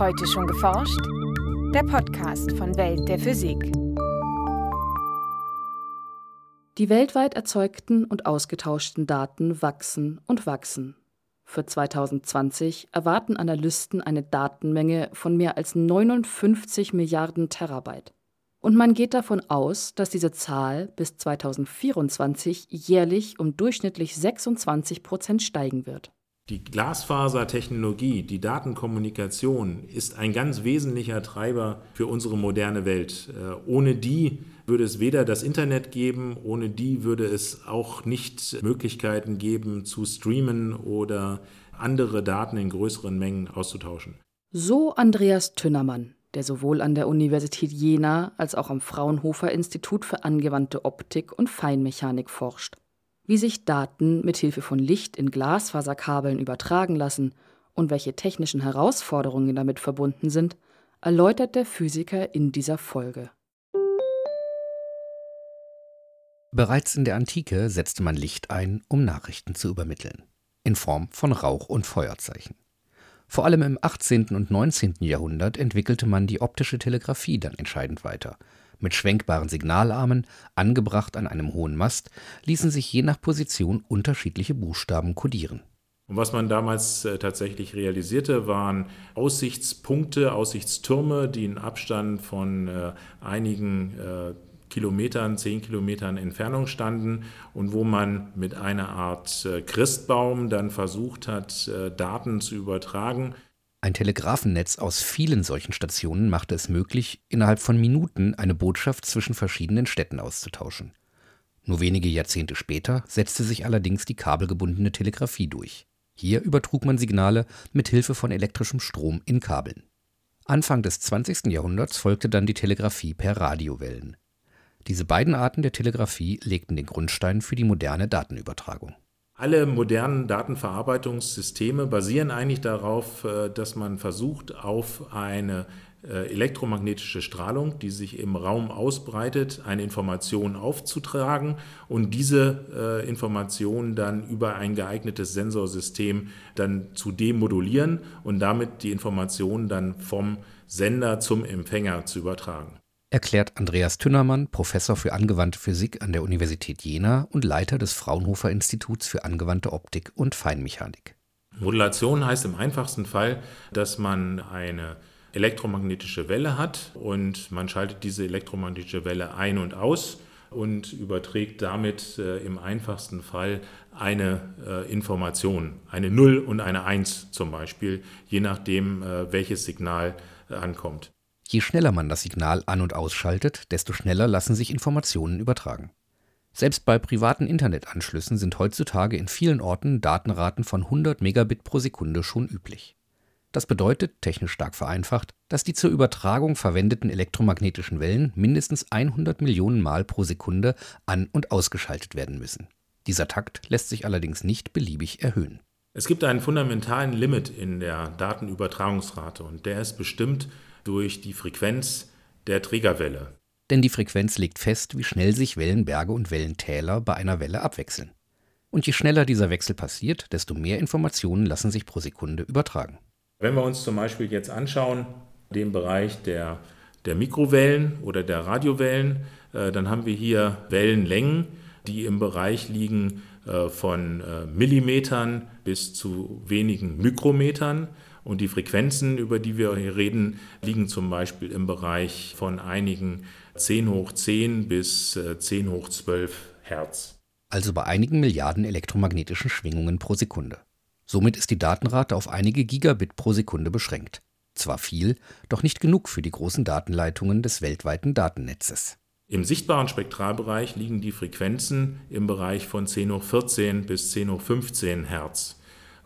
Heute schon geforscht? Der Podcast von Welt der Physik. Die weltweit erzeugten und ausgetauschten Daten wachsen und wachsen. Für 2020 erwarten Analysten eine Datenmenge von mehr als 59 Milliarden Terabyte. Und man geht davon aus, dass diese Zahl bis 2024 jährlich um durchschnittlich 26 Prozent steigen wird. Die Glasfasertechnologie, die Datenkommunikation ist ein ganz wesentlicher Treiber für unsere moderne Welt. Äh, ohne die würde es weder das Internet geben, ohne die würde es auch nicht Möglichkeiten geben, zu streamen oder andere Daten in größeren Mengen auszutauschen. So Andreas Tünnermann, der sowohl an der Universität Jena als auch am Fraunhofer Institut für angewandte Optik und Feinmechanik forscht wie sich Daten mit Hilfe von Licht in Glasfaserkabeln übertragen lassen und welche technischen Herausforderungen damit verbunden sind, erläutert der Physiker in dieser Folge. Bereits in der Antike setzte man Licht ein, um Nachrichten zu übermitteln, in Form von Rauch- und Feuerzeichen. Vor allem im 18. und 19. Jahrhundert entwickelte man die optische Telegrafie dann entscheidend weiter mit schwenkbaren Signalarmen, angebracht an einem hohen Mast, ließen sich je nach Position unterschiedliche Buchstaben kodieren. Und was man damals äh, tatsächlich realisierte, waren Aussichtspunkte, Aussichtstürme, die in Abstand von äh, einigen äh, Kilometern, zehn Kilometern Entfernung standen und wo man mit einer Art Christbaum dann versucht hat, Daten zu übertragen. Ein Telegrafennetz aus vielen solchen Stationen machte es möglich, innerhalb von Minuten eine Botschaft zwischen verschiedenen Städten auszutauschen. Nur wenige Jahrzehnte später setzte sich allerdings die kabelgebundene Telegrafie durch. Hier übertrug man Signale mit Hilfe von elektrischem Strom in Kabeln. Anfang des 20. Jahrhunderts folgte dann die Telegrafie per Radiowellen. Diese beiden Arten der Telegrafie legten den Grundstein für die moderne Datenübertragung alle modernen Datenverarbeitungssysteme basieren eigentlich darauf, äh, dass man versucht, auf eine äh, elektromagnetische Strahlung, die sich im Raum ausbreitet, eine Information aufzutragen und diese äh, Information dann über ein geeignetes Sensorsystem dann zu demodulieren und damit die Information dann vom Sender zum Empfänger zu übertragen erklärt Andreas Tünnermann, Professor für angewandte Physik an der Universität Jena und Leiter des Fraunhofer Instituts für angewandte Optik und Feinmechanik. Modulation heißt im einfachsten Fall, dass man eine elektromagnetische Welle hat und man schaltet diese elektromagnetische Welle ein und aus und überträgt damit äh, im einfachsten Fall eine äh, Information, eine 0 und eine 1 zum Beispiel, je nachdem, äh, welches Signal äh, ankommt. Je schneller man das Signal an und ausschaltet, desto schneller lassen sich Informationen übertragen. Selbst bei privaten Internetanschlüssen sind heutzutage in vielen Orten Datenraten von 100 Megabit pro Sekunde schon üblich. Das bedeutet, technisch stark vereinfacht, dass die zur Übertragung verwendeten elektromagnetischen Wellen mindestens 100 Millionen Mal pro Sekunde an- und ausgeschaltet werden müssen. Dieser Takt lässt sich allerdings nicht beliebig erhöhen. Es gibt einen fundamentalen Limit in der Datenübertragungsrate und der ist bestimmt durch die Frequenz der Trägerwelle. Denn die Frequenz legt fest, wie schnell sich Wellenberge und Wellentäler bei einer Welle abwechseln. Und je schneller dieser Wechsel passiert, desto mehr Informationen lassen sich pro Sekunde übertragen. Wenn wir uns zum Beispiel jetzt anschauen, den Bereich der, der Mikrowellen oder der Radiowellen, äh, dann haben wir hier Wellenlängen, die im Bereich liegen äh, von äh, Millimetern bis zu wenigen Mikrometern. Und die Frequenzen, über die wir hier reden, liegen zum Beispiel im Bereich von einigen 10 hoch 10 bis 10 äh, hoch 12 Hertz. Also bei einigen Milliarden elektromagnetischen Schwingungen pro Sekunde. Somit ist die Datenrate auf einige Gigabit pro Sekunde beschränkt. Zwar viel, doch nicht genug für die großen Datenleitungen des weltweiten Datennetzes. Im sichtbaren Spektralbereich liegen die Frequenzen im Bereich von 10 hoch 14 bis 10 hoch 15 Hertz.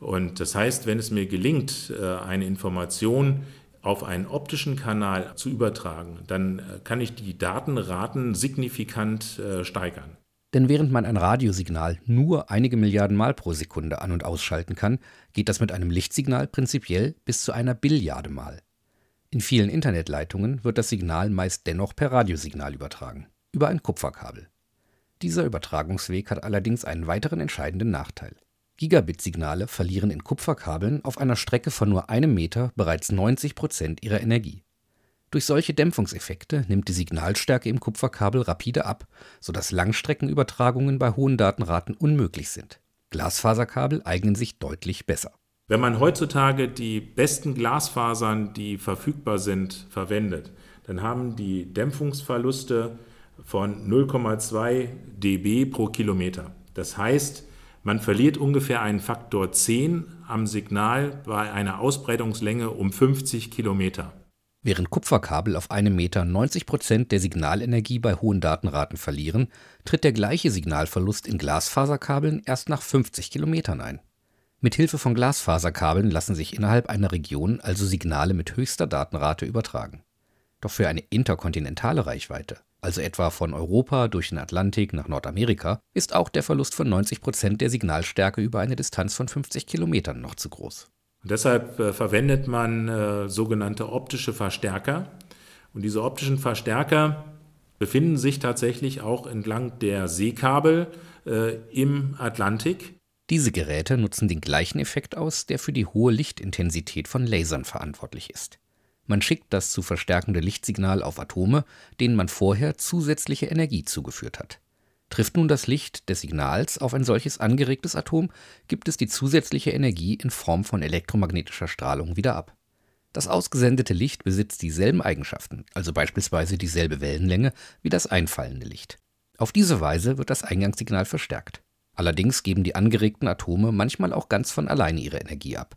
Und das heißt, wenn es mir gelingt, äh, eine Information auf einen optischen Kanal zu übertragen, dann äh, kann ich die Datenraten signifikant äh, steigern. Denn während man ein Radiosignal nur einige Milliarden Mal pro Sekunde an- und ausschalten kann, geht das mit einem Lichtsignal prinzipiell bis zu einer Billiarde Mal. In vielen Internetleitungen wird das Signal meist dennoch per Radiosignal übertragen, über ein Kupferkabel. Dieser Übertragungsweg hat allerdings einen weiteren entscheidenden Nachteil. Gigabit-Signale verlieren in Kupferkabeln auf einer Strecke von nur einem Meter bereits 90 Prozent ihrer Energie. Durch solche Dämpfungseffekte nimmt die Signalstärke im Kupferkabel rapide ab, sodass Langstreckenübertragungen bei hohen Datenraten unmöglich sind. Glasfaserkabel eignen sich deutlich besser. Wenn man heutzutage die besten Glasfasern, die verfügbar sind, verwendet, dann haben die Dämpfungsverluste von 0,2 dB pro Kilometer. Das heißt, man verliert ungefähr einen Faktor 10 am Signal bei einer Ausbreitungslänge um 50 Kilometer. Während Kupferkabel auf einem Meter 90 Prozent der Signalenergie bei hohen Datenraten verlieren, tritt der gleiche Signalverlust in Glasfaserkabeln erst nach 50 Kilometern ein. Mithilfe von Glasfaserkabeln lassen sich innerhalb einer Region also Signale mit höchster Datenrate übertragen. Doch für eine interkontinentale Reichweite, also etwa von Europa durch den Atlantik nach Nordamerika, ist auch der Verlust von 90 Prozent der Signalstärke über eine Distanz von 50 Kilometern noch zu groß. Und deshalb äh, verwendet man äh, sogenannte optische Verstärker. Und diese optischen Verstärker befinden sich tatsächlich auch entlang der Seekabel äh, im Atlantik. Diese Geräte nutzen den gleichen Effekt aus, der für die hohe Lichtintensität von Lasern verantwortlich ist. Man schickt das zu verstärkende Lichtsignal auf Atome, denen man vorher zusätzliche Energie zugeführt hat. Trifft nun das Licht des Signals auf ein solches angeregtes Atom, gibt es die zusätzliche Energie in Form von elektromagnetischer Strahlung wieder ab. Das ausgesendete Licht besitzt dieselben Eigenschaften, also beispielsweise dieselbe Wellenlänge wie das einfallende Licht. Auf diese Weise wird das Eingangssignal verstärkt. Allerdings geben die angeregten Atome manchmal auch ganz von alleine ihre Energie ab.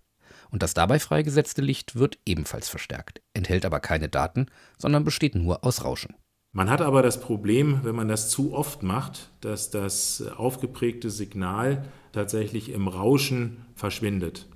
Und das dabei freigesetzte Licht wird ebenfalls verstärkt, enthält aber keine Daten, sondern besteht nur aus Rauschen. Man hat aber das Problem, wenn man das zu oft macht, dass das aufgeprägte Signal tatsächlich im Rauschen verschwindet.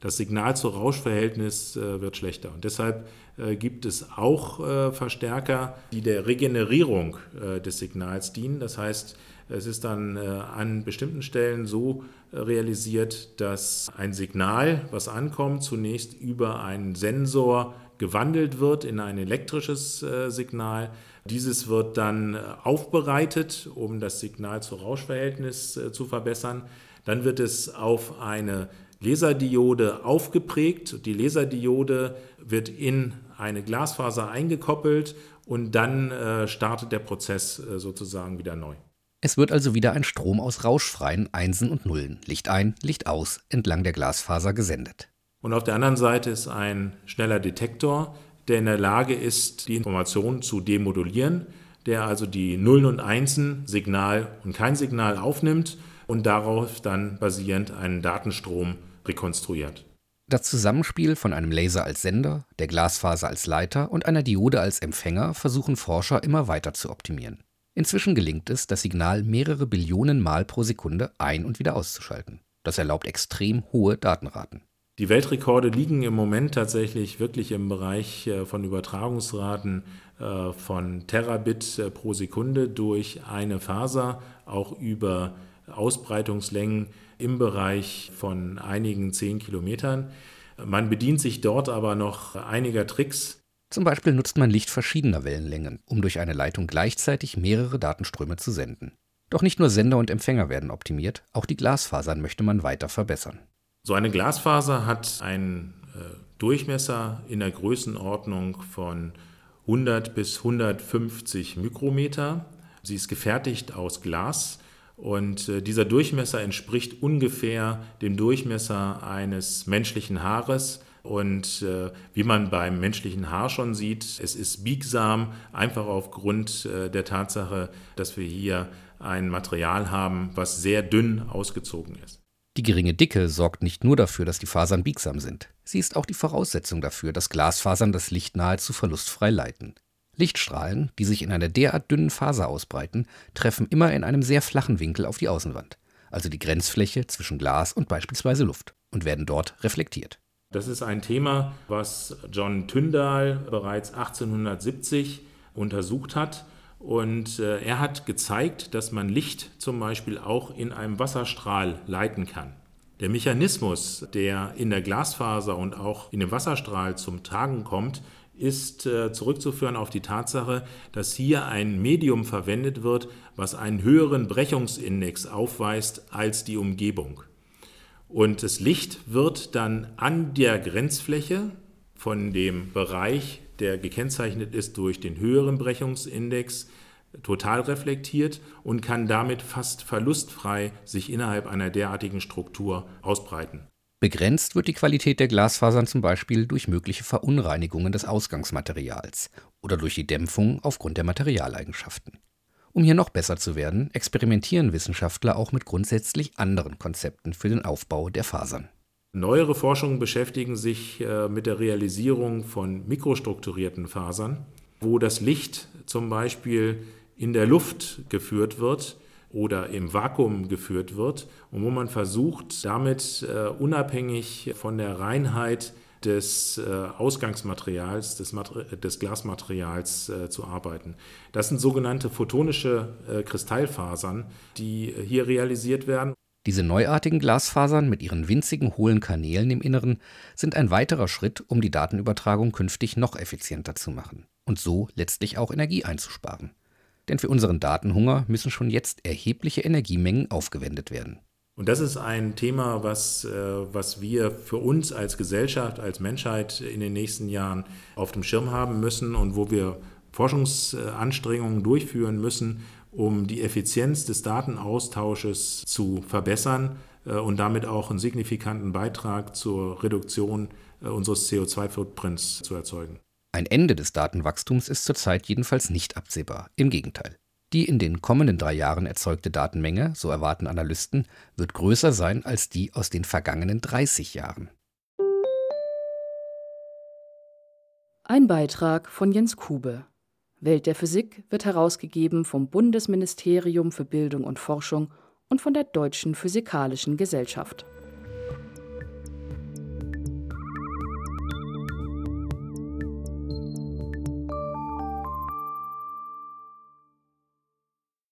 Das Signal-zu-Rausch-Verhältnis äh, wird schlechter. Und deshalb äh, gibt es auch äh, Verstärker, die der Regenerierung des Signals dienen. Das heißt, es ist dann äh, an bestimmten Stellen so äh, realisiert, dass ein Signal, was ankommt, zunächst über einen Sensor gewandelt wird in ein elektrisches Signal dieses wird dann äh, aufbereitet, um das Signal-zu-Rausch-Verhältnis äh, zu verbessern. Dann wird es auf eine Laserdiode aufgeprägt. Die Laserdiode wird in eine Glasfaser eingekoppelt und dann äh, startet der Prozess sozusagen wieder neu. Es wird also wieder ein Strom aus rauschfreien Einsen und Nullen, Licht ein, Licht aus, entlang der Glasfaser gesendet. Und auf der anderen Seite ist ein schneller Detektor, der in der Lage ist, die Informationen zu demodulieren, der also die Nullen und Einsen, Signal und kein Signal aufnimmt und darauf dann basierend einen Datenstrom rekonstruiert. Das Zusammenspiel von einem Laser als Sender, der Glasfaser als Leiter und einer Diode als Empfänger versuchen Forscher immer weiter zu optimieren. Inzwischen gelingt es, das Signal mehrere Billionen Mal pro Sekunde ein- und wieder auszuschalten. Das erlaubt extrem hohe Datenraten. Die Weltrekorde liegen im Moment tatsächlich wirklich im Bereich äh, von Übertragungsraten äh, von Terabit äh, pro Sekunde durch eine Faser, auch über Ausbreitungslängen im Bereich von einigen zehn Kilometern. Man bedient sich dort aber noch einiger Tricks. Zum Beispiel nutzt man Licht verschiedener Wellenlängen, um durch eine Leitung gleichzeitig mehrere Datenströme zu senden. Doch nicht nur Sender und Empfänger werden optimiert, auch die Glasfasern möchte man weiter verbessern. So eine Glasfaser hat einen äh, Durchmesser in der Größenordnung von 100 bis 150 Mikrometer. Sie ist gefertigt aus Glas und äh, dieser Durchmesser entspricht ungefähr dem Durchmesser eines menschlichen Haares. Und äh, wie man beim menschlichen Haar schon sieht, es ist biegsam, einfach aufgrund äh, der Tatsache, dass wir hier ein Material haben, was sehr dünn ausgezogen ist. Die geringe Dicke sorgt nicht nur dafür, dass die Fasern biegsam sind. Sie ist auch die Voraussetzung dafür, dass Glasfasern das Licht nahezu verlustfrei leiten. Lichtstrahlen, die sich in einer derart dünnen Faser ausbreiten, treffen immer in einem sehr flachen Winkel auf die Außenwand, also die Grenzfläche zwischen Glas und beispielsweise Luft, und werden dort reflektiert. Das ist ein Thema, was John Tyndall bereits 1870 untersucht hat und äh, er hat gezeigt, dass man Licht zum Beispiel auch in einem Wasserstrahl leiten kann. Der Mechanismus, der in der Glasfaser und auch in dem Wasserstrahl zum Tragen kommt, ist äh, zurückzuführen auf die Tatsache, dass hier ein Medium verwendet wird, was einen höheren Brechungsindex aufweist als die Umgebung. Und das Licht wird dann an der Grenzfläche von dem Bereich, der gekennzeichnet ist durch den höheren Brechungsindex, total reflektiert und kann damit fast verlustfrei sich innerhalb einer derartigen Struktur ausbreiten. Begrenzt wird die Qualität der Glasfasern zum Beispiel durch mögliche Verunreinigungen des Ausgangsmaterials oder durch die Dämpfung aufgrund der Materialeigenschaften. Um hier noch besser zu werden, experimentieren Wissenschaftler auch mit grundsätzlich anderen Konzepten für den Aufbau der Fasern. Neuere Forschungen beschäftigen sich äh, mit der Realisierung von mikrostrukturierten Fasern, wo das Licht zum Beispiel in der Luft geführt wird oder im Vakuum geführt wird und wo man versucht, damit äh, unabhängig von der Reinheit des äh, Ausgangsmaterials, des, des Glasmaterials äh, zu arbeiten. Das sind sogenannte photonische äh, Kristallfasern, die hier realisiert werden. Diese neuartigen Glasfasern mit ihren winzigen hohlen Kanälen im Inneren sind ein weiterer Schritt, um die Datenübertragung künftig noch effizienter zu machen und so letztlich auch Energie einzusparen. Denn für unseren Datenhunger müssen schon jetzt erhebliche Energiemengen aufgewendet werden. Und das ist ein Thema, was, äh, was wir für uns als Gesellschaft, als Menschheit in den nächsten Jahren auf dem Schirm haben müssen und wo wir Forschungsanstrengungen durchführen müssen, um die Effizienz des Datenaustausches zu verbessern äh, und damit auch einen signifikanten Beitrag zur Reduktion äh, unseres CO2-Footprints zu erzeugen. Ein Ende des Datenwachstums ist zurzeit jedenfalls nicht absehbar. Im Gegenteil. Die in den kommenden drei Jahren erzeugte Datenmenge, so erwarten Analysten, wird größer sein als die aus den vergangenen 30 Jahren. Ein Beitrag von Jens Kube. Welt der Physik wird herausgegeben vom Bundesministerium für Bildung und Forschung und von der Deutschen Physikalischen Gesellschaft.